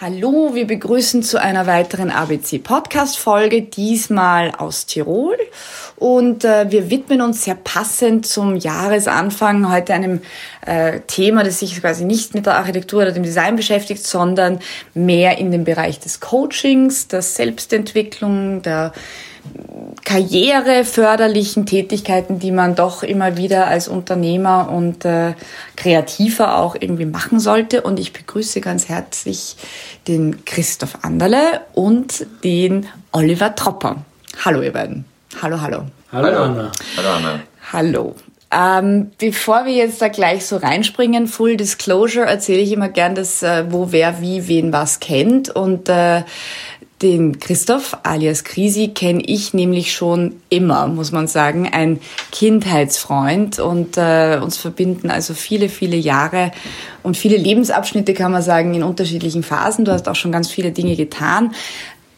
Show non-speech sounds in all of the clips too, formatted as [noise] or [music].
Hallo, wir begrüßen zu einer weiteren ABC Podcast Folge, diesmal aus Tirol. Und äh, wir widmen uns sehr passend zum Jahresanfang heute einem äh, Thema, das sich quasi nicht mit der Architektur oder dem Design beschäftigt, sondern mehr in dem Bereich des Coachings, der Selbstentwicklung, der karriereförderlichen Tätigkeiten, die man doch immer wieder als Unternehmer und äh, Kreativer auch irgendwie machen sollte. Und ich begrüße ganz herzlich den Christoph Anderle und den Oliver Tropper. Hallo ihr beiden. Hallo, hallo. Hallo Anna. Hallo Anna. Hallo. Ähm, bevor wir jetzt da gleich so reinspringen, Full Disclosure, erzähle ich immer gern, dass äh, wo wer wie wen was kennt und äh, den Christoph alias Krisi kenne ich nämlich schon immer, muss man sagen, ein Kindheitsfreund und äh, uns verbinden also viele, viele Jahre und viele Lebensabschnitte, kann man sagen, in unterschiedlichen Phasen. Du hast auch schon ganz viele Dinge getan.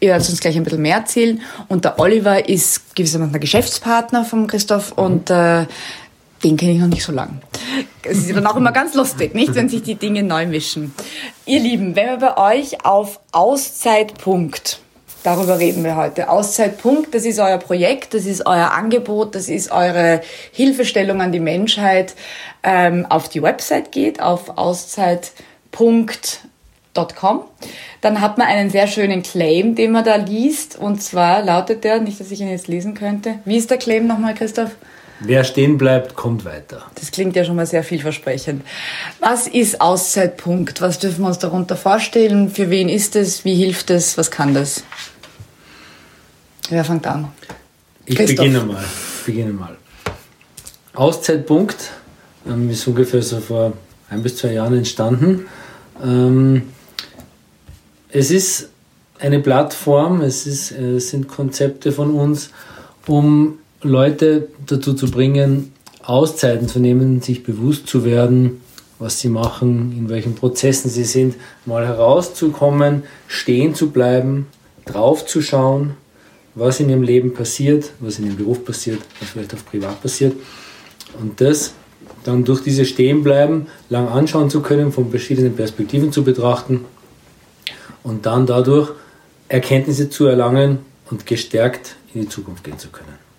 Ihr werdet uns gleich ein bisschen mehr erzählen. Und der Oliver ist gewissermaßen der Geschäftspartner von Christoph und äh, den kenne ich noch nicht so lang. Es ist dann auch immer ganz lustig, nicht, wenn sich die Dinge neu mischen. Ihr Lieben, wenn wir bei euch auf Auszeitpunkt, darüber reden wir heute. Auszeitpunkt, das ist euer Projekt, das ist euer Angebot, das ist eure Hilfestellung an die Menschheit, ähm, auf die Website geht, auf auszeitpunkt.com, dann hat man einen sehr schönen Claim, den man da liest. Und zwar lautet der, nicht, dass ich ihn jetzt lesen könnte. Wie ist der Claim nochmal, Christoph? Wer stehen bleibt, kommt weiter. Das klingt ja schon mal sehr vielversprechend. Was ist Auszeitpunkt? Was dürfen wir uns darunter vorstellen? Für wen ist es? Wie hilft es? Was kann das? Wer fängt an? Ich beginne mal. Ich beginne mal. Auszeitpunkt ähm, ist ungefähr so vor ein bis zwei Jahren entstanden. Ähm, es ist eine Plattform, es, ist, es sind Konzepte von uns, um Leute dazu zu bringen, Auszeiten zu nehmen, sich bewusst zu werden, was sie machen, in welchen Prozessen sie sind, mal herauszukommen, stehen zu bleiben, draufzuschauen, was in ihrem Leben passiert, was in ihrem Beruf passiert, was vielleicht auch privat passiert. Und das dann durch diese Stehenbleiben lang anschauen zu können, von verschiedenen Perspektiven zu betrachten und dann dadurch Erkenntnisse zu erlangen und gestärkt in die Zukunft gehen zu können.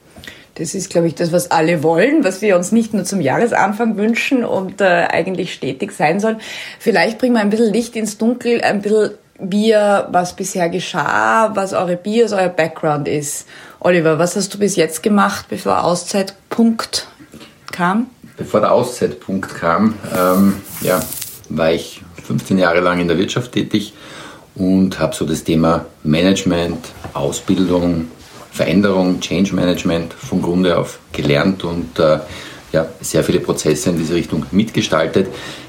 Das ist, glaube ich, das, was alle wollen, was wir uns nicht nur zum Jahresanfang wünschen und äh, eigentlich stetig sein soll. Vielleicht bringen wir ein bisschen Licht ins Dunkel, ein bisschen Bier, was bisher geschah, was eure Bios, euer Background ist. Oliver, was hast du bis jetzt gemacht, bevor Auszeitpunkt kam? Bevor der Auszeitpunkt kam, ähm, ja, war ich 15 Jahre lang in der Wirtschaft tätig und habe so das Thema Management, Ausbildung, Veränderung, Change Management von Grunde auf gelernt und äh, ja, sehr viele Prozesse in diese Richtung mitgestaltet.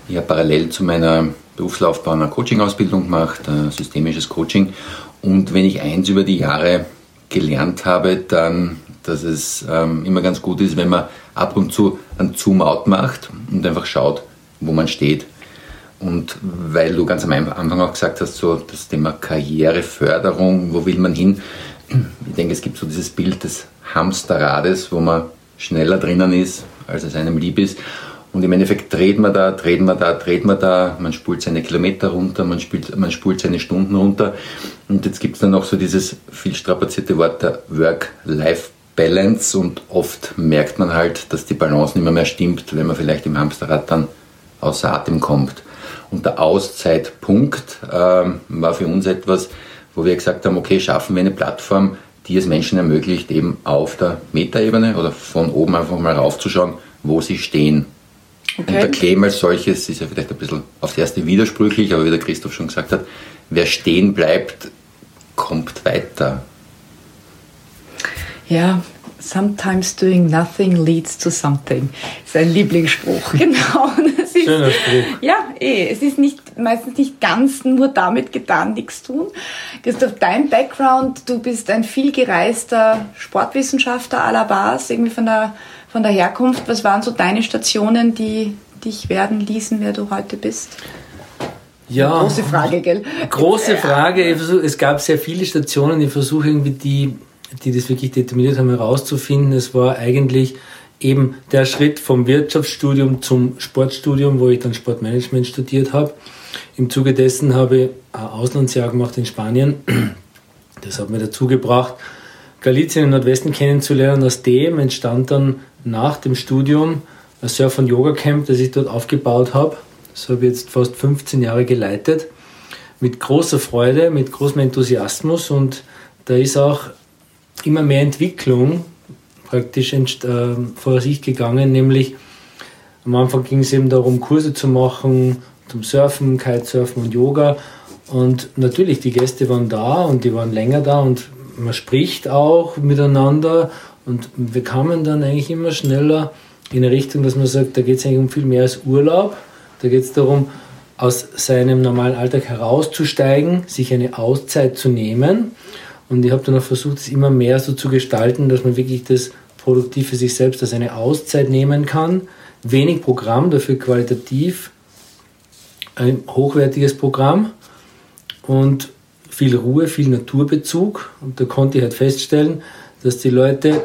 Ich habe parallel zu meiner Berufslaufbahn eine Coaching-Ausbildung gemacht, ein systemisches Coaching. Und wenn ich eins über die Jahre gelernt habe, dann, dass es ähm, immer ganz gut ist, wenn man ab und zu einen Zoom-out macht und einfach schaut, wo man steht. Und weil du ganz am Anfang auch gesagt hast, so das Thema Karriereförderung, wo will man hin? Ich denke, es gibt so dieses Bild des Hamsterrades, wo man schneller drinnen ist, als es einem lieb ist. Und im Endeffekt dreht man da, dreht man da, dreht man da, man spult seine Kilometer runter, man, spielt, man spult seine Stunden runter. Und jetzt gibt es dann noch so dieses viel strapazierte Wort der Work-Life-Balance und oft merkt man halt, dass die Balance nicht mehr, mehr stimmt, wenn man vielleicht im Hamsterrad dann außer Atem kommt. Und der Auszeitpunkt ähm, war für uns etwas, wo wir gesagt haben, okay, schaffen wir eine Plattform, die es Menschen ermöglicht, eben auf der Metaebene oder von oben einfach mal raufzuschauen, wo sie stehen. Okay. Und der Claim als solches ist ja vielleicht ein bisschen aufs erste widersprüchlich, aber wie der Christoph schon gesagt hat, wer stehen bleibt, kommt weiter. Ja, sometimes doing nothing leads to something. Das ist ein Lieblingsspruch, [laughs] genau. Ist, Schöner Spruch. Ja, eh. Es ist nicht, meistens nicht ganz nur damit getan, nichts tun. Christoph, dein Background, du bist ein viel gereister Sportwissenschaftler à la base, irgendwie von der, von der Herkunft. Was waren so deine Stationen, die dich werden ließen, wer du heute bist? Ja. Große Frage, gell? Große Frage. Es gab sehr viele Stationen. Ich versuche irgendwie die, die das wirklich determiniert haben, herauszufinden. Es war eigentlich eben der Schritt vom Wirtschaftsstudium zum Sportstudium, wo ich dann Sportmanagement studiert habe. Im Zuge dessen habe ich ein Auslandsjahr gemacht in Spanien. Das hat mir dazu gebracht, Galizien im Nordwesten kennenzulernen. Aus dem entstand dann nach dem Studium ein Surf- und Yoga-Camp, das ich dort aufgebaut habe. Das habe ich jetzt fast 15 Jahre geleitet. Mit großer Freude, mit großem Enthusiasmus und da ist auch immer mehr Entwicklung praktisch äh, vor sich gegangen, nämlich am Anfang ging es eben darum, Kurse zu machen zum Surfen, Kitesurfen und Yoga. Und natürlich, die Gäste waren da und die waren länger da und man spricht auch miteinander und wir kamen dann eigentlich immer schneller in eine Richtung, dass man sagt, da geht es eigentlich um viel mehr als Urlaub. Da geht es darum, aus seinem normalen Alltag herauszusteigen, sich eine Auszeit zu nehmen. Und ich habe dann auch versucht, es immer mehr so zu gestalten, dass man wirklich das produktiv für sich selbst als eine Auszeit nehmen kann. Wenig Programm, dafür qualitativ ein hochwertiges Programm und viel Ruhe, viel Naturbezug. Und da konnte ich halt feststellen, dass die Leute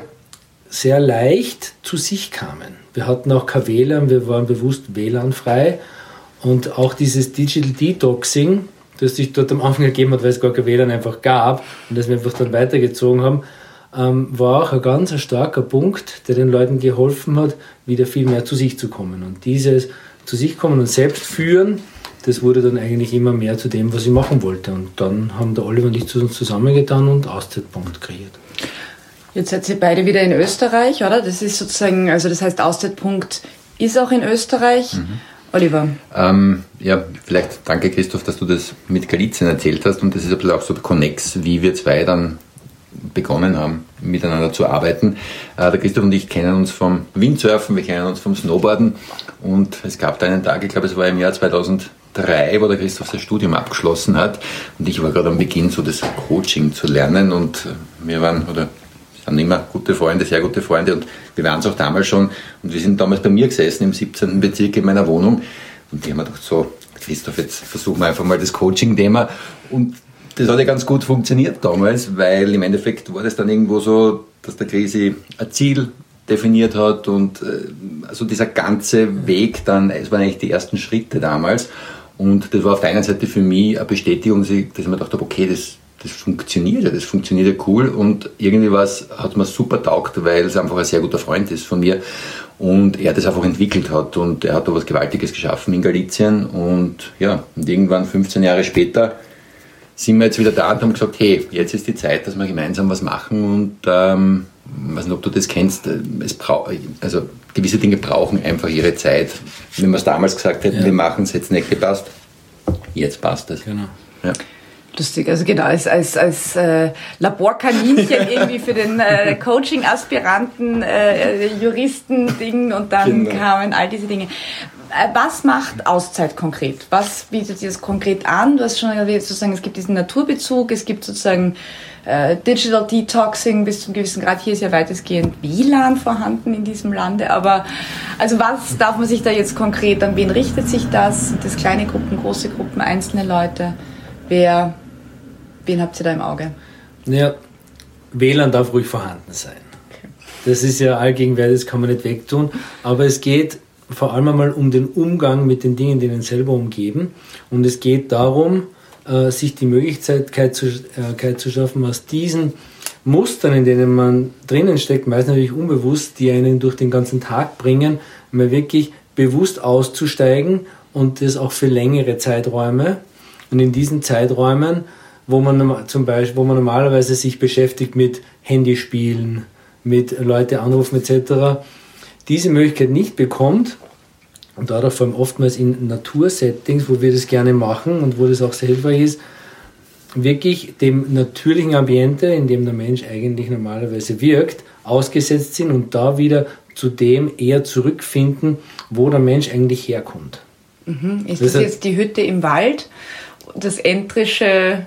sehr leicht zu sich kamen. Wir hatten auch kein WLAN, wir waren bewusst WLAN-frei. Und auch dieses Digital Detoxing, das sich dort am Anfang gegeben hat, weil es gar kein WLAN einfach gab und das wir einfach dann weitergezogen haben, ähm, war auch ein ganz starker Punkt, der den Leuten geholfen hat, wieder viel mehr zu sich zu kommen. Und dieses zu sich kommen und selbst führen, das wurde dann eigentlich immer mehr zu dem, was ich machen wollte. Und dann haben der Oliver und ich zu uns zusammengetan und Auszeitpunkt kreiert. Jetzt seid ihr beide wieder in Österreich, oder? Das ist sozusagen, also das heißt, Auszeitpunkt ist auch in Österreich. Mhm. Oliver. Ähm, ja, vielleicht danke Christoph, dass du das mit Galizien erzählt hast und das ist ein bisschen auch so Connex, wie wir zwei dann begonnen haben, miteinander zu arbeiten. Äh, der Christoph und ich kennen uns vom Windsurfen, wir kennen uns vom Snowboarden. Und es gab da einen Tag, ich glaube es war im Jahr 2003, wo der Christoph sein Studium abgeschlossen hat. Und ich war gerade am Beginn so das Coaching zu lernen. Und wir waren, oder sind immer gute Freunde, sehr gute Freunde. Und wir waren es auch damals schon. Und wir sind damals bei mir gesessen im 17. Bezirk in meiner Wohnung. Und die haben mir gedacht, so Christoph, jetzt versuchen wir einfach mal das Coaching-Thema. Und das hat ja ganz gut funktioniert damals, weil im Endeffekt war das dann irgendwo so, dass der Krisi ein Ziel definiert hat und äh, also dieser ganze Weg dann, es waren eigentlich die ersten Schritte damals. Und das war auf der einen Seite für mich eine Bestätigung, dass ich mir gedacht habe, okay, das, das funktioniert ja, das funktioniert ja cool. Und irgendwie was hat mir super taugt, weil es einfach ein sehr guter Freund ist von mir und er das einfach entwickelt hat. Und er hat da was Gewaltiges geschaffen in Galizien. Und ja, und irgendwann 15 Jahre später sind wir jetzt wieder da und haben gesagt, hey, jetzt ist die Zeit, dass wir gemeinsam was machen und ähm, ich weiß nicht, ob du das kennst, es braucht, also gewisse Dinge brauchen einfach ihre Zeit. Wenn wir es damals gesagt hätten, ja. wir machen es, jetzt nicht gepasst. Jetzt passt es. Genau. Ja. Lustig, also genau, als, als, als äh, Laborkaninchen [laughs] irgendwie für den äh, Coaching-Aspiranten, äh, Juristen-Ding und dann genau. kamen all diese Dinge. Äh, was macht Auszeit konkret? Was bietet ihr das konkret an? Du hast schon erwähnt, sozusagen, es gibt diesen Naturbezug, es gibt sozusagen äh, Digital Detoxing bis zum gewissen Grad. Hier ist ja weitestgehend WLAN vorhanden in diesem Lande. Aber also was darf man sich da jetzt konkret, an wen richtet sich das? Sind das kleine Gruppen, große Gruppen, einzelne Leute? Wer, wen habt ihr da im Auge? Naja, WLAN darf ruhig vorhanden sein. Das ist ja allgegenwärtig, das kann man nicht wegtun. Aber es geht vor allem einmal um den Umgang mit den Dingen, die einen selber umgeben. Und es geht darum, äh, sich die Möglichkeit zu, äh, zu schaffen, aus diesen Mustern, in denen man drinnen steckt, meist natürlich unbewusst, die einen durch den ganzen Tag bringen, mal wirklich bewusst auszusteigen und das auch für längere Zeiträume. Und in diesen Zeiträumen, wo man zum Beispiel, wo man normalerweise sich beschäftigt mit Handyspielen, mit Leute anrufen etc., diese Möglichkeit nicht bekommt und dadurch vor allem oftmals in Natursettings, wo wir das gerne machen und wo das auch sehr hilfreich ist, wirklich dem natürlichen Ambiente, in dem der Mensch eigentlich normalerweise wirkt, ausgesetzt sind und da wieder zu dem eher zurückfinden, wo der Mensch eigentlich herkommt. Mhm. Ist das, das jetzt die Hütte im Wald, das entrische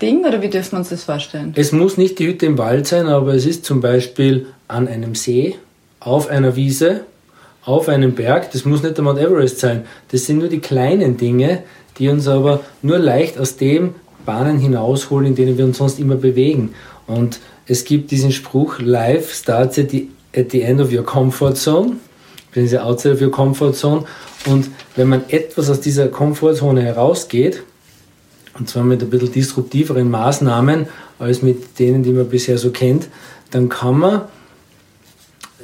Ding oder wie dürfen wir uns das vorstellen? Es muss nicht die Hütte im Wald sein, aber es ist zum Beispiel an einem See auf einer Wiese, auf einem Berg. Das muss nicht der Mount Everest sein. Das sind nur die kleinen Dinge, die uns aber nur leicht aus dem Bahnen hinausholen, in denen wir uns sonst immer bewegen. Und es gibt diesen Spruch, Life starts at the, at the end of your comfort zone, beziehungsweise outside of your comfort zone. Und wenn man etwas aus dieser Komfortzone herausgeht, und zwar mit ein bisschen disruptiveren Maßnahmen als mit denen, die man bisher so kennt, dann kann man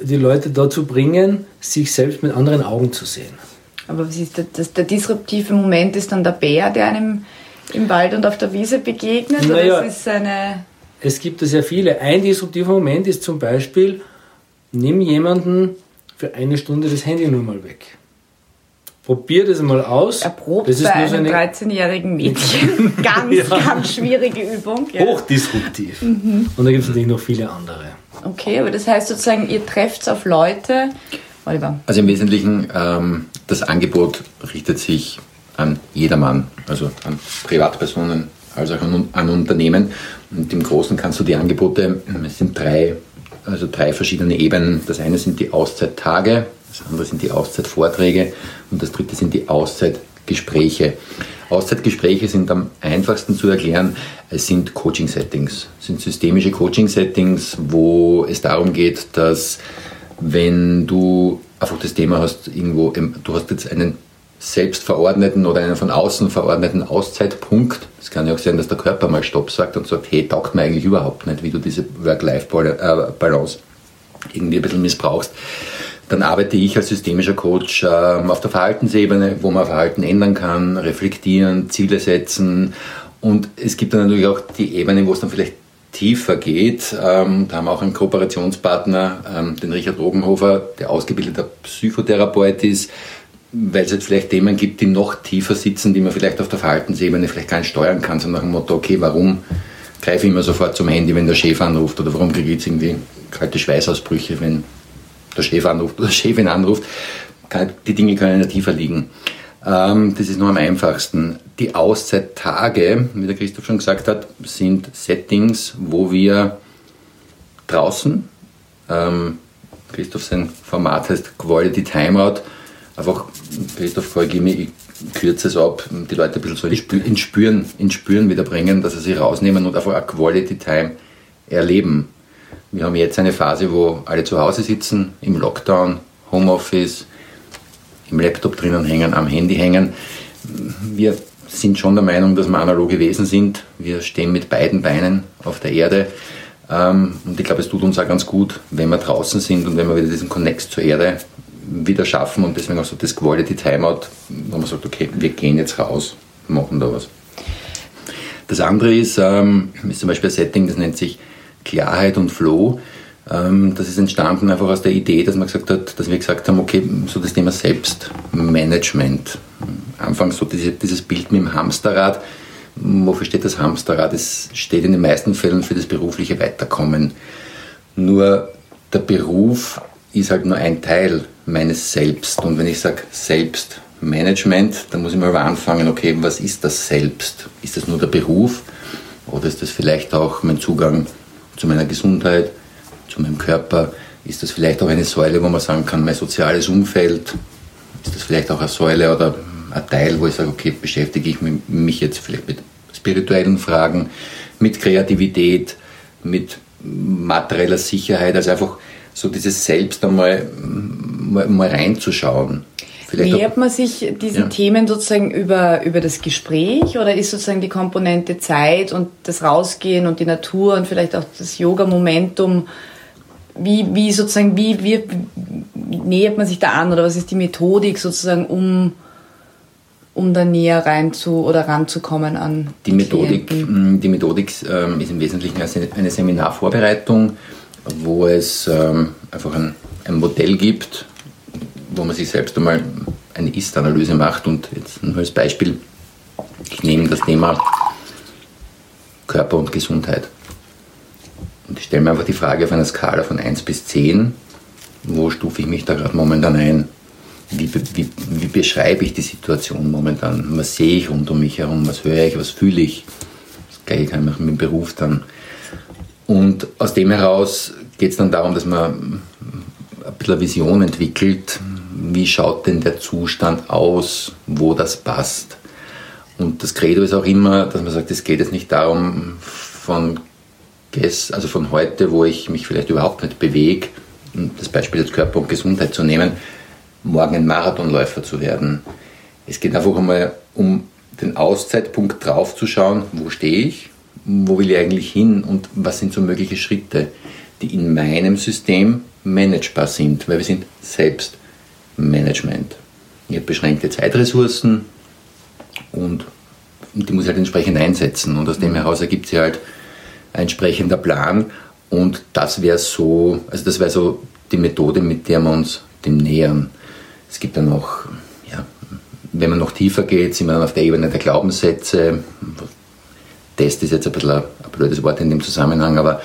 die Leute dazu bringen, sich selbst mit anderen Augen zu sehen. Aber was ist das, der disruptive Moment ist dann der Bär, der einem im Wald und auf der Wiese begegnet? Naja, oder ist es eine es gibt da sehr viele. Ein disruptiver Moment ist zum Beispiel, nimm jemanden für eine Stunde das Handy nur mal weg. Probier das mal aus. Erprobt das bei einem so 13-jährigen Mädchen. [laughs] ganz, ja. ganz schwierige Übung. Ja. Hochdisruptiv. Mhm. Und da gibt es natürlich noch viele andere. Okay, aber das heißt sozusagen, ihr trefft auf Leute. Oliver. Also im Wesentlichen, ähm, das Angebot richtet sich an jedermann, also an Privatpersonen als auch an, an Unternehmen. Und im Großen kannst du die Angebote, es sind drei, also drei verschiedene Ebenen. Das eine sind die Auszeittage, das andere sind die Auszeitvorträge und das dritte sind die Auszeitgespräche. Auszeitgespräche sind am einfachsten zu erklären. Es sind Coaching-Settings, sind systemische Coaching-Settings, wo es darum geht, dass wenn du einfach das Thema hast, irgendwo, du hast jetzt einen selbst verordneten oder einen von außen verordneten Auszeitpunkt. Es kann ja auch sein, dass der Körper mal Stopp sagt und sagt, hey, taugt mir eigentlich überhaupt nicht, wie du diese Work-Life-Balance irgendwie ein bisschen missbrauchst. Dann arbeite ich als systemischer Coach äh, auf der Verhaltensebene, wo man Verhalten ändern kann, reflektieren, Ziele setzen. Und es gibt dann natürlich auch die Ebene, wo es dann vielleicht tiefer geht. Ähm, da haben wir auch einen Kooperationspartner, ähm, den Richard Rogenhofer, der ausgebildeter Psychotherapeut ist, weil es jetzt vielleicht Themen gibt, die noch tiefer sitzen, die man vielleicht auf der Verhaltensebene vielleicht gar nicht steuern kann, so nach dem Motto, okay, warum greife ich immer sofort zum Handy, wenn der Chef anruft oder warum kriege ich jetzt irgendwie kalte Schweißausbrüche, wenn der Chef anruft oder Chefin anruft. Die Dinge können ja tiefer liegen. Ähm, das ist nur am einfachsten. Die Auszeittage, wie der Christoph schon gesagt hat, sind Settings, wo wir draußen, ähm, Christoph sein Format heißt Quality Timeout, einfach, Christoph, korrigiere mich, ich kürze es ab, die Leute ein bisschen so ins Spüren, ins Spüren wieder bringen, dass sie sich rausnehmen und einfach eine Quality Time erleben. Wir haben jetzt eine Phase, wo alle zu Hause sitzen, im Lockdown, Homeoffice, im Laptop drinnen hängen, am Handy hängen. Wir sind schon der Meinung, dass wir analoge Wesen sind. Wir stehen mit beiden Beinen auf der Erde. Ähm, und ich glaube, es tut uns auch ganz gut, wenn wir draußen sind und wenn wir wieder diesen Connect zur Erde wieder schaffen und deswegen auch so das Quality Timeout, wo man sagt, okay, wir gehen jetzt raus, machen da was. Das andere ist, ähm, ist zum Beispiel ein Setting, das nennt sich Klarheit und Flow. Ähm, das ist entstanden einfach aus der Idee, dass man gesagt hat, dass wir gesagt haben, okay, so das Thema Selbstmanagement. Anfangs so diese, dieses Bild mit dem Hamsterrad. Wofür steht das Hamsterrad? Es steht in den meisten Fällen für das berufliche Weiterkommen. Nur der Beruf ist halt nur ein Teil meines Selbst. Und wenn ich sage Selbstmanagement, dann muss ich mal anfangen, okay, was ist das Selbst? Ist das nur der Beruf oder ist das vielleicht auch mein Zugang zu meiner Gesundheit, zu meinem Körper? Ist das vielleicht auch eine Säule, wo man sagen kann, mein soziales Umfeld? Ist das vielleicht auch eine Säule oder ein Teil, wo ich sage, okay, beschäftige ich mich jetzt vielleicht mit spirituellen Fragen, mit Kreativität, mit materieller Sicherheit, also einfach so dieses Selbst einmal mal, mal reinzuschauen. Vielleicht Nähert man sich diesen ja. Themen sozusagen über, über das Gespräch oder ist sozusagen die Komponente Zeit und das Rausgehen und die Natur und vielleicht auch das Yoga-Momentum, wie, wie sozusagen, wie, wie nähert man sich da an oder was ist die Methodik sozusagen, um, um da näher rein zu oder ranzukommen an die, die Methodik? Klienten? Die Methodik ähm, ist im Wesentlichen eine Seminarvorbereitung wo es ähm, einfach ein, ein, Modell gibt, wo man sich selbst einmal eine Ist-Analyse macht. Und jetzt nur als Beispiel, ich nehme das Thema Körper und Gesundheit. Und ich stelle mir einfach die Frage auf einer Skala von 1 bis 10, wo stufe ich mich da gerade momentan ein? Wie, wie, wie, beschreibe ich die Situation momentan? Was sehe ich rund um mich herum? Was höre ich? Was fühle ich? Das gleiche kann ich mit dem Beruf dann und aus dem heraus geht es dann darum, dass man ein bisschen eine Vision entwickelt, wie schaut denn der Zustand aus, wo das passt. Und das Credo ist auch immer, dass man sagt, es geht jetzt nicht darum, von, also von heute, wo ich mich vielleicht überhaupt nicht bewege, das Beispiel jetzt Körper und Gesundheit zu nehmen, morgen ein Marathonläufer zu werden. Es geht einfach einmal um den Auszeitpunkt draufzuschauen, wo stehe ich, wo will ich eigentlich hin und was sind so mögliche Schritte, die in meinem System managebar sind, weil wir sind selbst Management. Ich habe beschränkte Zeitressourcen und die muss ich halt entsprechend einsetzen und aus dem heraus ergibt sich halt ein entsprechender Plan und das wäre so, also das wäre so die Methode, mit der wir uns dem nähern. Es gibt dann noch, ja, wenn man noch tiefer geht, sind wir dann auf der Ebene der Glaubenssätze. Test ist jetzt ein bisschen ein, ein blödes Wort in dem Zusammenhang, aber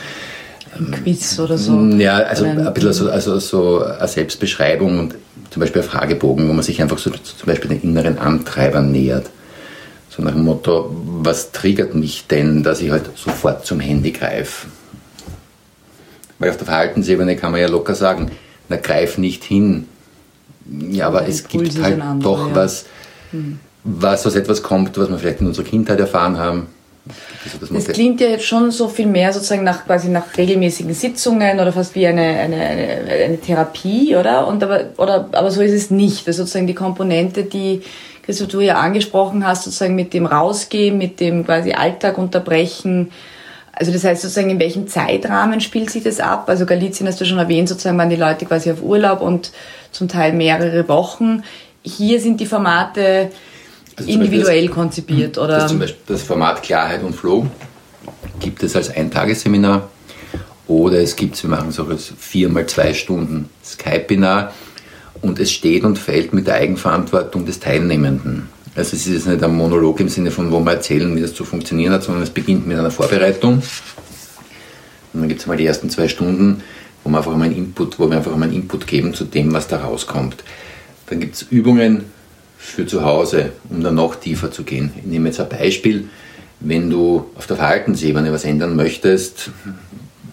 ein Quiz oder so. Ja, also ein bisschen so, also so eine Selbstbeschreibung und zum Beispiel ein Fragebogen, wo man sich einfach so zum Beispiel den inneren Antreibern nähert. So nach dem Motto, was triggert mich denn, dass ich halt sofort zum Handy greife? Weil auf der Verhaltensebene kann man ja locker sagen, na greif nicht hin. Ja, aber es gibt halt andere, doch ja. was, hm. was aus etwas kommt, was wir vielleicht in unserer Kindheit erfahren haben. Also das, das klingt ja jetzt schon so viel mehr sozusagen nach quasi nach regelmäßigen Sitzungen oder fast wie eine, eine, eine, eine Therapie, oder? Und aber, oder, aber so ist es nicht. Das ist sozusagen die Komponente, die Christoph, du ja angesprochen hast, sozusagen mit dem Rausgehen, mit dem quasi Alltag unterbrechen. Also das heißt sozusagen, in welchem Zeitrahmen spielt sich das ab? Also Galizien hast du schon erwähnt, sozusagen waren die Leute quasi auf Urlaub und zum Teil mehrere Wochen. Hier sind die Formate also individuell das, konzipiert, oder? Das, zum Beispiel das Format Klarheit und Flow gibt es als Eintagesseminar oder es gibt, wir machen so als vier mal zwei Stunden Skype-Binar und es steht und fällt mit der Eigenverantwortung des Teilnehmenden. Also es ist nicht ein Monolog im Sinne von, wo wir erzählen, wie das zu funktionieren hat, sondern es beginnt mit einer Vorbereitung. Und dann gibt es mal die ersten zwei Stunden, wo wir einfach mal einen Input, wo wir einfach mal einen Input geben zu dem, was da rauskommt. Dann gibt es Übungen für zu Hause, um dann noch tiefer zu gehen. Ich nehme jetzt ein Beispiel. Wenn du auf der Verhaltensebene was ändern möchtest,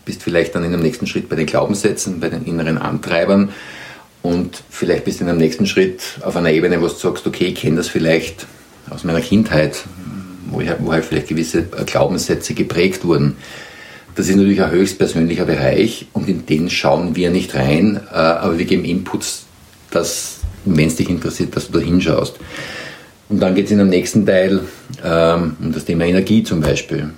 bist vielleicht dann in dem nächsten Schritt bei den Glaubenssätzen, bei den inneren Antreibern und vielleicht bist du in einem nächsten Schritt auf einer Ebene, wo du sagst, okay, ich kenne das vielleicht aus meiner Kindheit, wo, ich, wo halt vielleicht gewisse Glaubenssätze geprägt wurden. Das ist natürlich ein höchstpersönlicher Bereich und in den schauen wir nicht rein, äh, aber wir geben Inputs, dass, wenn es dich interessiert, dass du da hinschaust. Und dann geht es in dem nächsten Teil ähm, um das Thema Energie zum Beispiel.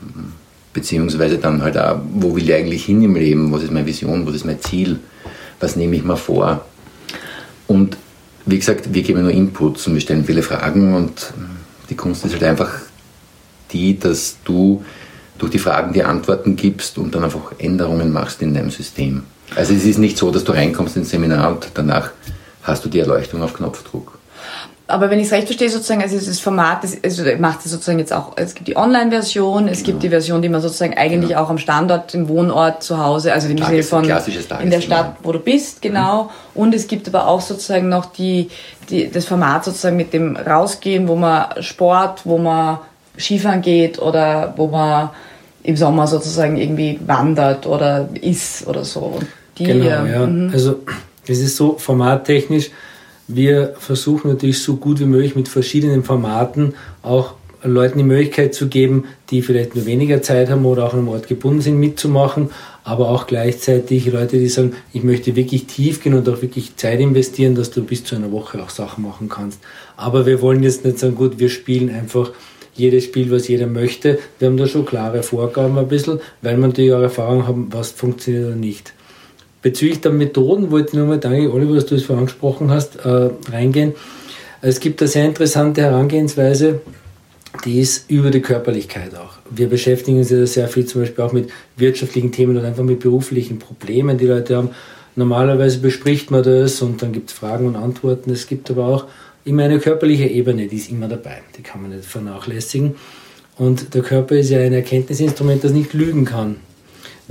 Beziehungsweise dann halt auch, wo will ich eigentlich hin im Leben? Was ist meine Vision? Was ist mein Ziel? Was nehme ich mir vor? Und wie gesagt, wir geben nur Inputs und wir stellen viele Fragen und die Kunst ist halt einfach die, dass du durch die Fragen die Antworten gibst und dann einfach Änderungen machst in deinem System. Also es ist nicht so, dass du reinkommst ins Seminar und danach hast du die Erleuchtung auf Knopfdruck aber wenn ich es recht verstehe, sozusagen, also das Format, das, also macht es sozusagen jetzt auch, es gibt die Online-Version, es genau. gibt die Version, die man sozusagen eigentlich genau. auch am Standort, im Wohnort, zu Hause, also im Sinne von in der Stadt, wo du bist, genau. Mhm. Und es gibt aber auch sozusagen noch die, die, das Format sozusagen mit dem Rausgehen, wo man Sport, wo man Skifahren geht oder wo man im Sommer sozusagen irgendwie wandert oder isst oder so. Die, genau, ja. Mhm. Also es ist so formattechnisch, wir versuchen natürlich so gut wie möglich mit verschiedenen Formaten auch Leuten die Möglichkeit zu geben, die vielleicht nur weniger Zeit haben oder auch an einem Ort gebunden sind, mitzumachen, aber auch gleichzeitig Leute, die sagen, ich möchte wirklich tief gehen und auch wirklich Zeit investieren, dass du bis zu einer Woche auch Sachen machen kannst. Aber wir wollen jetzt nicht sagen, gut, wir spielen einfach jedes Spiel, was jeder möchte. Wir haben da schon klare Vorgaben ein bisschen, weil wir natürlich auch Erfahrung haben, was funktioniert oder nicht. Bezüglich der Methoden wollte ich nochmal, danke Oliver, dass du es vorhin angesprochen hast, äh, reingehen. Es gibt eine sehr interessante Herangehensweise, die ist über die Körperlichkeit auch. Wir beschäftigen uns ja sehr viel zum Beispiel auch mit wirtschaftlichen Themen oder einfach mit beruflichen Problemen, die Leute haben. Normalerweise bespricht man das und dann gibt es Fragen und Antworten. Es gibt aber auch immer eine körperliche Ebene, die ist immer dabei. Die kann man nicht vernachlässigen. Und der Körper ist ja ein Erkenntnisinstrument, das nicht lügen kann.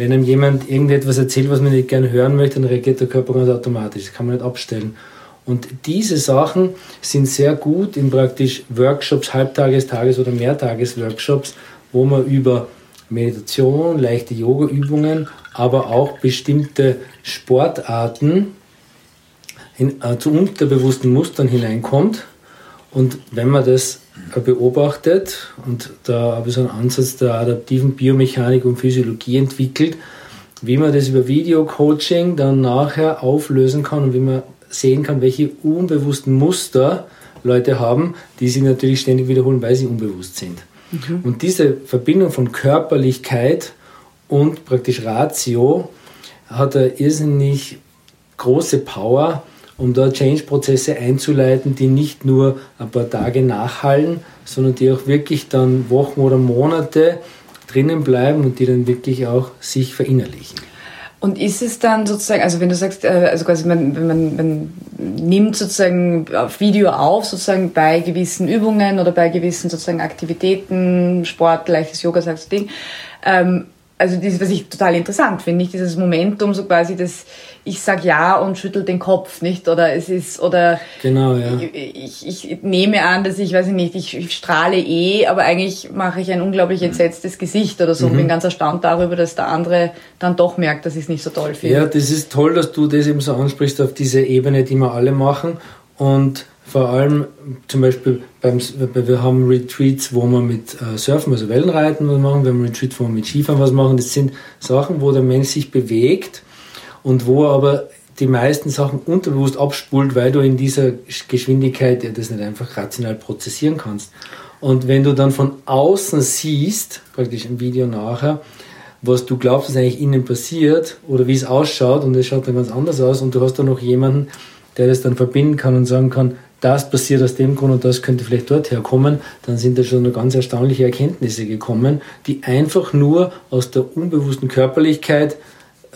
Wenn einem jemand irgendetwas erzählt, was man nicht gerne hören möchte, dann reagiert der Körper ganz automatisch. Das kann man nicht abstellen. Und diese Sachen sind sehr gut in praktisch Workshops, Halbtages-, Tages- oder Mehrtages-Workshops, wo man über Meditation, leichte Yoga-Übungen, aber auch bestimmte Sportarten in, äh, zu unterbewussten Mustern hineinkommt. Und wenn man das beobachtet und da habe ich so einen Ansatz der adaptiven Biomechanik und Physiologie entwickelt, wie man das über Video-Coaching dann nachher auflösen kann und wie man sehen kann, welche unbewussten Muster Leute haben, die sich natürlich ständig wiederholen, weil sie unbewusst sind. Mhm. Und diese Verbindung von Körperlichkeit und praktisch Ratio hat eine irrsinnig große Power, um da Change-Prozesse einzuleiten, die nicht nur ein paar Tage nachhallen, sondern die auch wirklich dann Wochen oder Monate drinnen bleiben und die dann wirklich auch sich verinnerlichen. Und ist es dann sozusagen, also wenn du sagst, äh, also quasi man, man, man nimmt sozusagen auf Video auf, sozusagen bei gewissen Übungen oder bei gewissen sozusagen Aktivitäten, Sport, leichtes Yoga, sagst du Ding, also das, was ich total interessant finde, nicht dieses Momentum, so quasi das, ich sag ja und schüttel den Kopf, nicht? Oder es ist, oder genau, ja. ich, ich, ich nehme an, dass ich, weiß ich nicht, ich, ich strahle eh, aber eigentlich mache ich ein unglaublich entsetztes Gesicht oder so mhm. und bin ganz erstaunt darüber, dass der andere dann doch merkt, dass ich es nicht so toll finde. Ja, das ist toll, dass du das eben so ansprichst auf diese Ebene, die wir alle machen. Und vor allem zum Beispiel beim, wir haben Retreats, wo wir mit äh, Surfen, also Wellenreiten was machen, wir haben Retreats, wo wir mit Skifahren was machen. Das sind Sachen, wo der Mensch sich bewegt und wo er aber die meisten Sachen unterbewusst abspult, weil du in dieser Geschwindigkeit ja, das nicht einfach rational prozessieren kannst. Und wenn du dann von außen siehst, praktisch im Video nachher, was du glaubst, was eigentlich innen passiert oder wie es ausschaut und es schaut dann ganz anders aus und du hast dann noch jemanden, der das dann verbinden kann und sagen kann, das passiert aus dem Grund und das könnte vielleicht dort herkommen, dann sind da schon ganz erstaunliche Erkenntnisse gekommen, die einfach nur aus der unbewussten Körperlichkeit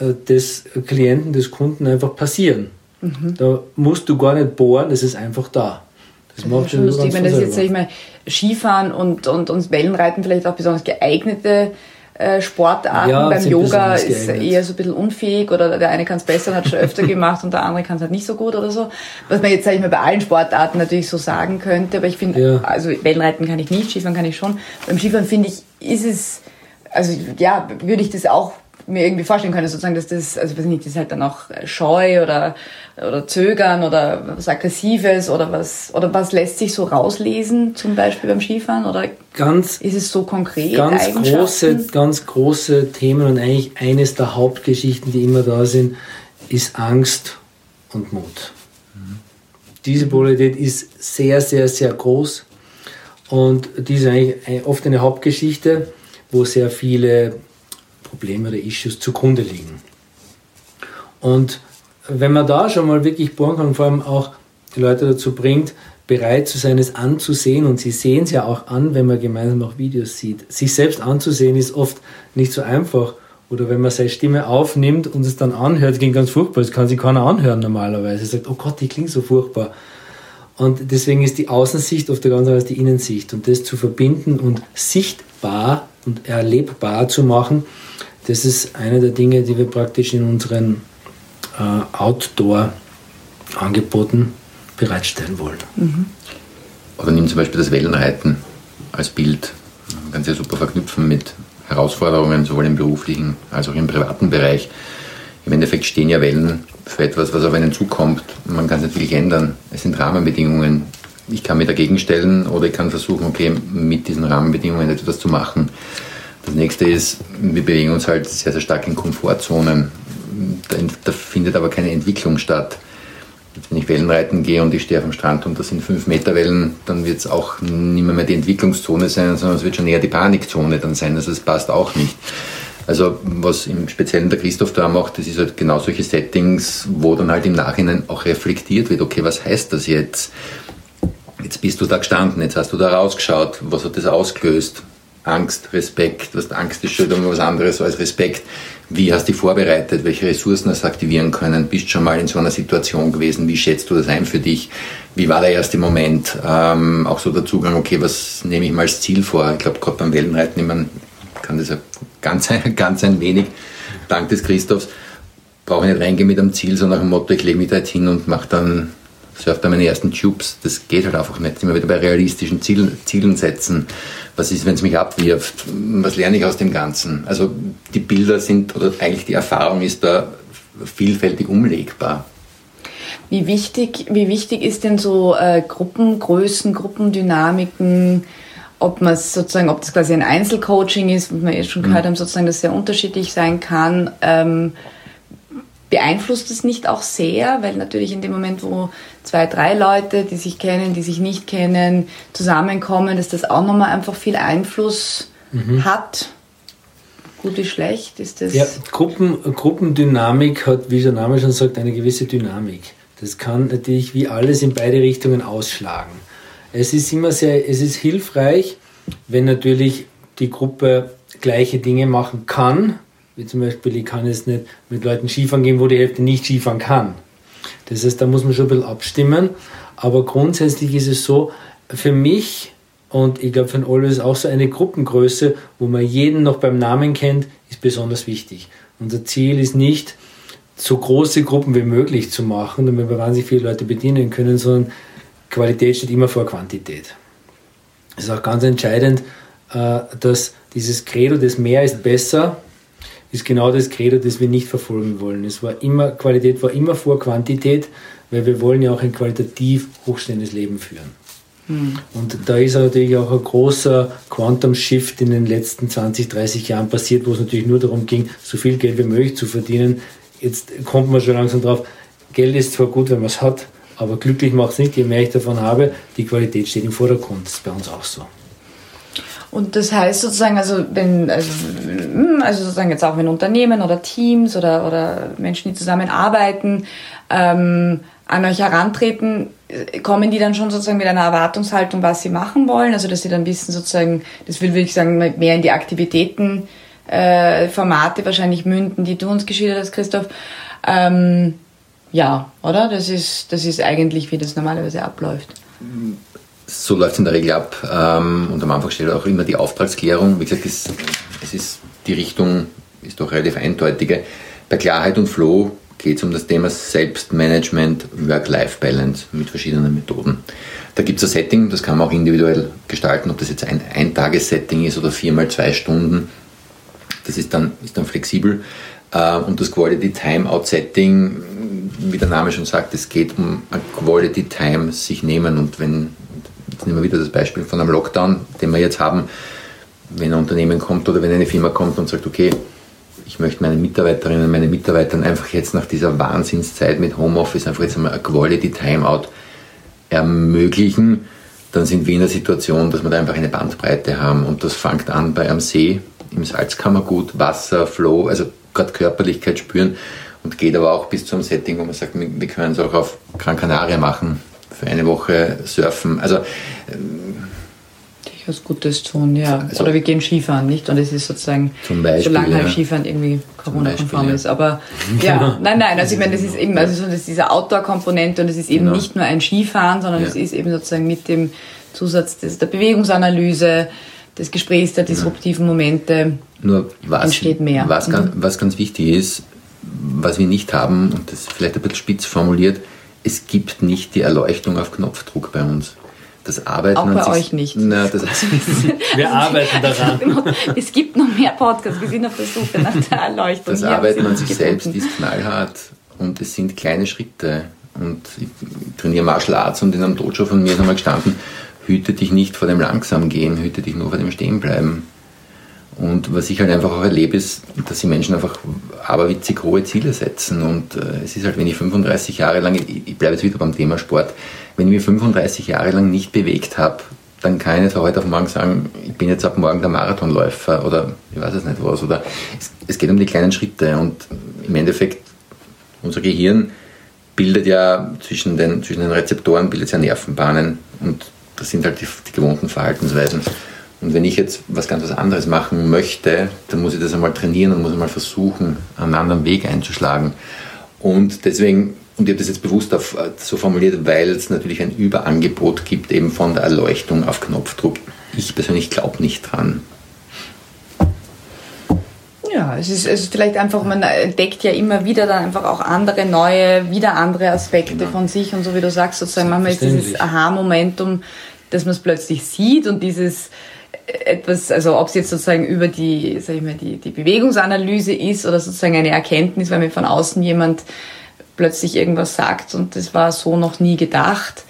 des Klienten, des Kunden einfach passieren. Mhm. Da musst du gar nicht bohren, das ist einfach da. Das, das macht schon lustig, wenn das jetzt, sag ich mal, Skifahren und, und, und Wellenreiten vielleicht auch besonders geeignete äh, Sportarten. Ja, Beim Yoga ist eher so ein bisschen unfähig oder der eine kann es besser und hat schon öfter [laughs] gemacht und der andere kann es halt nicht so gut oder so. Was man jetzt, sage ich mal, bei allen Sportarten natürlich so sagen könnte, aber ich finde, ja. also Wellenreiten kann ich nicht, Skifahren kann ich schon. Beim Skifahren finde ich, ist es, also ja, würde ich das auch mir irgendwie vorstellen können, sozusagen, dass das, also weiß nicht, das ist halt dann auch Scheu oder, oder Zögern oder was Aggressives oder was, oder was lässt sich so rauslesen, zum Beispiel beim Skifahren oder ganz, ist es so konkret? Ganz große, ganz große Themen und eigentlich eines der Hauptgeschichten, die immer da sind, ist Angst und Mut. Mhm. Diese Polarität ist sehr, sehr, sehr groß und die ist eigentlich oft eine Hauptgeschichte, wo sehr viele Probleme oder Issues zugrunde liegen. Und wenn man da schon mal wirklich bohren kann, vor allem auch die Leute dazu bringt, bereit zu sein, es anzusehen, und sie sehen es ja auch an, wenn man gemeinsam auch Videos sieht. Sich selbst anzusehen ist oft nicht so einfach. Oder wenn man seine Stimme aufnimmt und es dann anhört, klingt ganz furchtbar. Das kann sich keiner anhören normalerweise. Sagt, oh Gott, die klingt so furchtbar. Und deswegen ist die Außensicht oft ganz anders als die Innensicht. Und das zu verbinden und sichtbar und erlebbar zu machen, das ist eine der Dinge, die wir praktisch in unseren äh, Outdoor-Angeboten bereitstellen wollen. Mhm. Oder nimm zum Beispiel das Wellenreiten als Bild. Man kann es ja super verknüpfen mit Herausforderungen, sowohl im beruflichen als auch im privaten Bereich. Im Endeffekt stehen ja Wellen für etwas, was auf einen zukommt. Man kann es nicht wirklich ändern. Es sind Rahmenbedingungen. Ich kann mich dagegen stellen oder ich kann versuchen, okay, mit diesen Rahmenbedingungen etwas zu machen. Das nächste ist, wir bewegen uns halt sehr, sehr stark in Komfortzonen. Da, da findet aber keine Entwicklung statt. Wenn ich Wellenreiten gehe und ich stehe auf dem Strand und das sind 5 Meter Wellen, dann wird es auch nicht mehr, mehr die Entwicklungszone sein, sondern es wird schon eher die Panikzone dann sein. Also es passt auch nicht. Also was im Speziellen der Christoph da macht, das ist halt genau solche Settings, wo dann halt im Nachhinein auch reflektiert wird, okay, was heißt das jetzt? Jetzt bist du da gestanden, jetzt hast du da rausgeschaut, was hat das ausgelöst? Angst, Respekt. Was Angst ist schon was anderes als Respekt. Wie hast du dich vorbereitet? Welche Ressourcen hast du aktivieren können? Bist schon mal in so einer Situation gewesen? Wie schätzt du das ein für dich? Wie war der erste Moment? Ähm, auch so der Zugang, okay, was nehme ich mal als Ziel vor? Ich glaube, gerade beim Wellenreiten, man kann das ja ganz, [laughs] ganz ein wenig, dank des Christophs, brauche ich nicht reingehen mit einem Ziel, sondern nach dem Motto, ich lege mich da jetzt hin und mache dann surfe da meine ersten Tubes. Das geht halt einfach nicht. Immer wieder bei realistischen Zielen, Zielen setzen. Was ist, wenn es mich abwirft? Was lerne ich aus dem Ganzen? Also die Bilder sind, oder eigentlich die Erfahrung ist da vielfältig umlegbar. Wie wichtig, wie wichtig ist denn so äh, Gruppengrößen, Gruppendynamiken, ob man sozusagen, ob das quasi ein Einzelcoaching ist, wie wir jetzt schon gehört mhm. haben, sozusagen, das sehr unterschiedlich sein kann. Ähm, beeinflusst es nicht auch sehr, weil natürlich in dem Moment, wo zwei, drei Leute, die sich kennen, die sich nicht kennen, zusammenkommen, dass das auch nochmal einfach viel Einfluss mhm. hat. Gut wie schlecht ist das? Ja, Gruppen, Gruppendynamik hat, wie der Name schon sagt, eine gewisse Dynamik. Das kann natürlich wie alles in beide Richtungen ausschlagen. Es ist immer sehr, es ist hilfreich, wenn natürlich die Gruppe gleiche Dinge machen kann, wie zum Beispiel, ich kann jetzt nicht mit Leuten Skifahren gehen, wo die Hälfte nicht Skifahren kann. Das heißt, da muss man schon ein bisschen abstimmen. Aber grundsätzlich ist es so, für mich und ich glaube für den Oliver ist auch so eine Gruppengröße, wo man jeden noch beim Namen kennt, ist besonders wichtig. Unser Ziel ist nicht, so große Gruppen wie möglich zu machen, damit wir wahnsinnig viele Leute bedienen können, sondern Qualität steht immer vor Quantität. Es ist auch ganz entscheidend, äh, dass dieses Credo, das mehr ist besser, ist genau das Credo, das wir nicht verfolgen wollen. Es war immer, Qualität war immer vor Quantität, weil wir wollen ja auch ein qualitativ hochstehendes Leben führen. Mhm. Und da ist natürlich auch ein großer Quantum Shift in den letzten 20, 30 Jahren passiert, wo es natürlich nur darum ging, so viel Geld wie möglich zu verdienen. Jetzt kommt man schon langsam drauf, Geld ist zwar gut, wenn man es hat, aber glücklich macht es nicht, je mehr ich davon habe, die Qualität steht im Vordergrund. Das ist bei uns auch so. Und das heißt sozusagen, also wenn, also, hm, also sozusagen jetzt auch wenn Unternehmen oder Teams oder, oder Menschen, die zusammenarbeiten, ähm, an euch herantreten, kommen die dann schon sozusagen mit einer Erwartungshaltung, was sie machen wollen? Also dass sie dann wissen sozusagen, das will würde ich sagen, mehr in die Aktivitäten, äh, Formate wahrscheinlich münden, die du uns geschildert hast, Christoph. Ähm, ja, oder? Das ist, das ist eigentlich, wie das normalerweise abläuft. So läuft es in der Regel ab. Ähm, und am Anfang steht auch immer die Auftragsklärung. Wie gesagt, es, es ist die Richtung ist doch relativ eindeutige. Bei Klarheit und Flow geht es um das Thema Selbstmanagement, Work-Life-Balance mit verschiedenen Methoden. Da gibt es ein Setting, das kann man auch individuell gestalten, ob das jetzt ein Eintages-Setting ist oder viermal zwei Stunden. Das ist dann, ist dann flexibel. Äh, und das Quality Timeout Setting, wie der Name schon sagt, es geht um Quality Time sich nehmen. Und wenn, jetzt nehmen wir wieder das Beispiel von einem Lockdown, den wir jetzt haben, wenn ein Unternehmen kommt oder wenn eine Firma kommt und sagt, okay, ich möchte meine Mitarbeiterinnen und meine Mitarbeitern einfach jetzt nach dieser Wahnsinnszeit mit Homeoffice einfach jetzt einmal ein Quality Timeout ermöglichen, dann sind wir in der Situation, dass wir da einfach eine Bandbreite haben. Und das fängt an bei einem See im Salzkammergut, Wasser, Flow, also gerade Körperlichkeit spüren und geht aber auch bis zum Setting, wo man sagt, wir können es auch auf Gran Canaria machen, für eine Woche surfen. Also was Gutes tun, ja. Also, Oder wir gehen Skifahren, nicht? Und es ist sozusagen, zum Beispiel, solange ja. halt Skifahren irgendwie Corona-konform ja. ist. Aber ja, genau. [laughs] nein, nein, also ich meine, das ist eben, also so, das ist diese Outdoor-Komponente und es ist eben genau. nicht nur ein Skifahren, sondern ja. es ist eben sozusagen mit dem Zusatz des, der Bewegungsanalyse, des Gesprächs, der disruptiven Momente Nur was, entsteht mehr. Was, mhm. ganz, was ganz wichtig ist, was wir nicht haben, und das ist vielleicht ein bisschen spitz formuliert, es gibt nicht die Erleuchtung auf Knopfdruck bei uns das Arbeiten Auch bei euch nicht. Na, das [laughs] wir arbeiten daran. [laughs] Es gibt noch mehr Podcasts, wir sind auf der Suche nach der Erleuchtung. Das Arbeiten an sich gefunden. selbst ist knallhart und es sind kleine Schritte. Und ich trainiere Martial Arts und in einem Dojo von mir ist einmal gestanden, hüte dich nicht vor dem Langsamgehen, hüte dich nur vor dem Stehenbleiben. Und was ich halt einfach auch erlebe, ist, dass die Menschen einfach aberwitzig hohe Ziele setzen. Und äh, es ist halt, wenn ich 35 Jahre lang, ich, bleibe jetzt wieder beim Thema Sport, wenn ich mich 35 Jahre lang nicht bewegt habe, dann kann ich nicht von heute auf morgen sagen, ich bin jetzt ab morgen der Marathonläufer oder ich weiß es nicht was. Oder es, es geht um die kleinen Schritte und im Endeffekt, unser Gehirn bildet ja zwischen den, zwischen den Rezeptoren bildet ja Nervenbahnen und das sind halt die, die gewohnten Verhaltensweisen. Und wenn ich jetzt was ganz was anderes machen möchte, dann muss ich das einmal trainieren und muss einmal versuchen, einen anderen Weg einzuschlagen. Und deswegen und ich habe das jetzt bewusst auf, äh, so formuliert, weil es natürlich ein Überangebot gibt, eben von der Erleuchtung auf Knopfdruck. Ich persönlich glaube nicht dran. Ja, es ist, es ist vielleicht einfach, man entdeckt ja immer wieder dann einfach auch andere, neue, wieder andere Aspekte genau. von sich und so wie du sagst, sozusagen manchmal ist dieses Aha-Momentum, dass man es plötzlich sieht und dieses äh, etwas, also ob es jetzt sozusagen über die, sag ich mal, die, die Bewegungsanalyse ist oder sozusagen eine Erkenntnis, weil mir von außen jemand plötzlich irgendwas sagt und das war so noch nie gedacht,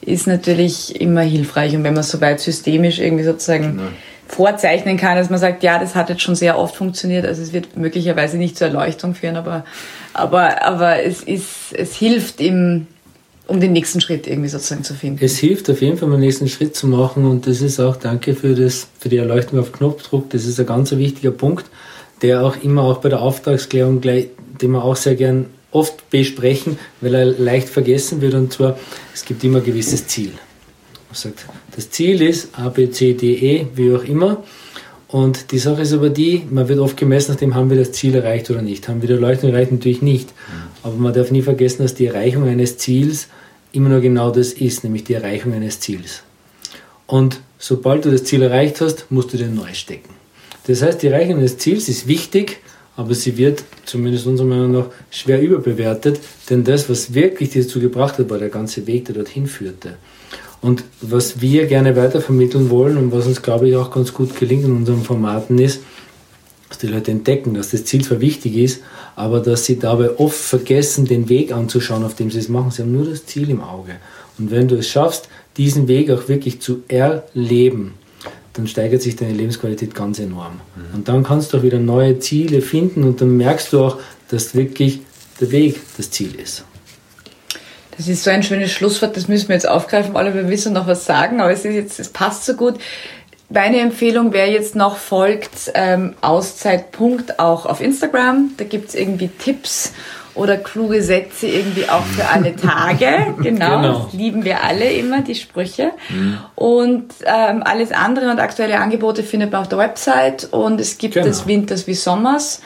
ist natürlich immer hilfreich. Und wenn man so weit systemisch irgendwie sozusagen genau. vorzeichnen kann, dass man sagt, ja, das hat jetzt schon sehr oft funktioniert. Also es wird möglicherweise nicht zur Erleuchtung führen, aber, aber, aber es ist, es hilft im, um den nächsten Schritt irgendwie sozusagen zu finden. Es hilft auf jeden Fall, den nächsten Schritt zu machen und das ist auch, danke für, das, für die Erleuchtung auf Knopfdruck, das ist ein ganz wichtiger Punkt, der auch immer auch bei der Auftragsklärung, den wir auch sehr gern oft besprechen, weil er leicht vergessen wird und zwar, es gibt immer ein gewisses Ziel. Man sagt, das Ziel ist A, B, C, D, E, wie auch immer. Und die Sache ist aber die, man wird oft gemessen, nachdem haben wir das Ziel erreicht oder nicht. Haben wir die Erleuchtung erreicht? Natürlich nicht. Aber man darf nie vergessen, dass die Erreichung eines Ziels immer nur genau das ist, nämlich die Erreichung eines Ziels. Und sobald du das Ziel erreicht hast, musst du den neu stecken. Das heißt, die Erreichung eines Ziels ist wichtig, aber sie wird, zumindest unserer Meinung nach, schwer überbewertet, denn das, was wirklich dazu gebracht hat, war der ganze Weg, der dorthin führte. Und was wir gerne weitervermitteln wollen und was uns, glaube ich, auch ganz gut gelingt in unseren Formaten ist, dass die Leute entdecken, dass das Ziel zwar wichtig ist, aber dass sie dabei oft vergessen, den Weg anzuschauen, auf dem sie es machen. Sie haben nur das Ziel im Auge. Und wenn du es schaffst, diesen Weg auch wirklich zu erleben, dann steigert sich deine Lebensqualität ganz enorm. Mhm. Und dann kannst du auch wieder neue Ziele finden und dann merkst du auch, dass wirklich der Weg das Ziel ist. Das ist so ein schönes Schlusswort, das müssen wir jetzt aufgreifen. Alle, wir wissen noch was sagen, aber es, ist jetzt, es passt so gut. Meine Empfehlung wäre jetzt noch folgt ähm, Auszeitpunkt auch auf Instagram. Da gibt es irgendwie Tipps oder kluge Sätze irgendwie auch für alle Tage. [laughs] Genau, genau. Das lieben wir alle immer, die Sprüche. Mhm. Und ähm, alles andere und aktuelle Angebote findet man auf der Website und es gibt genau. es Winters wie Sommers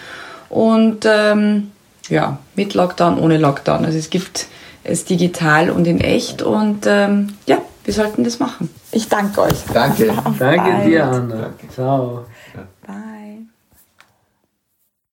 und ähm, ja, mit Lockdown, ohne Lockdown. Also es gibt es digital und in echt und ähm, ja, wir sollten das machen. Ich danke euch. Danke. danke dir, Anna. Danke. Ciao.